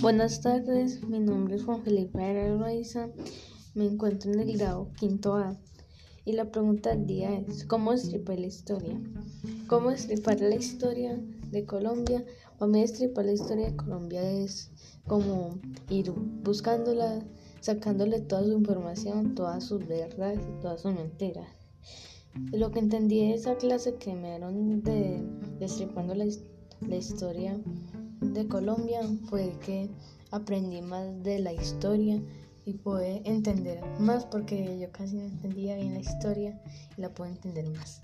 Buenas tardes, mi nombre es Juan Felipe Araiza, me encuentro en el grado quinto A y la pregunta del día es ¿cómo estripar la historia? ¿Cómo estripar la historia de Colombia? Para mí estripar la historia de Colombia es como ir buscándola, sacándole toda su información, todas sus verdades y todas sus mentiras. Lo que entendí de esa clase que me dieron de, estripando la, la historia de Colombia fue que aprendí más de la historia y pude entender más porque yo casi no entendía bien la historia y la puedo entender más.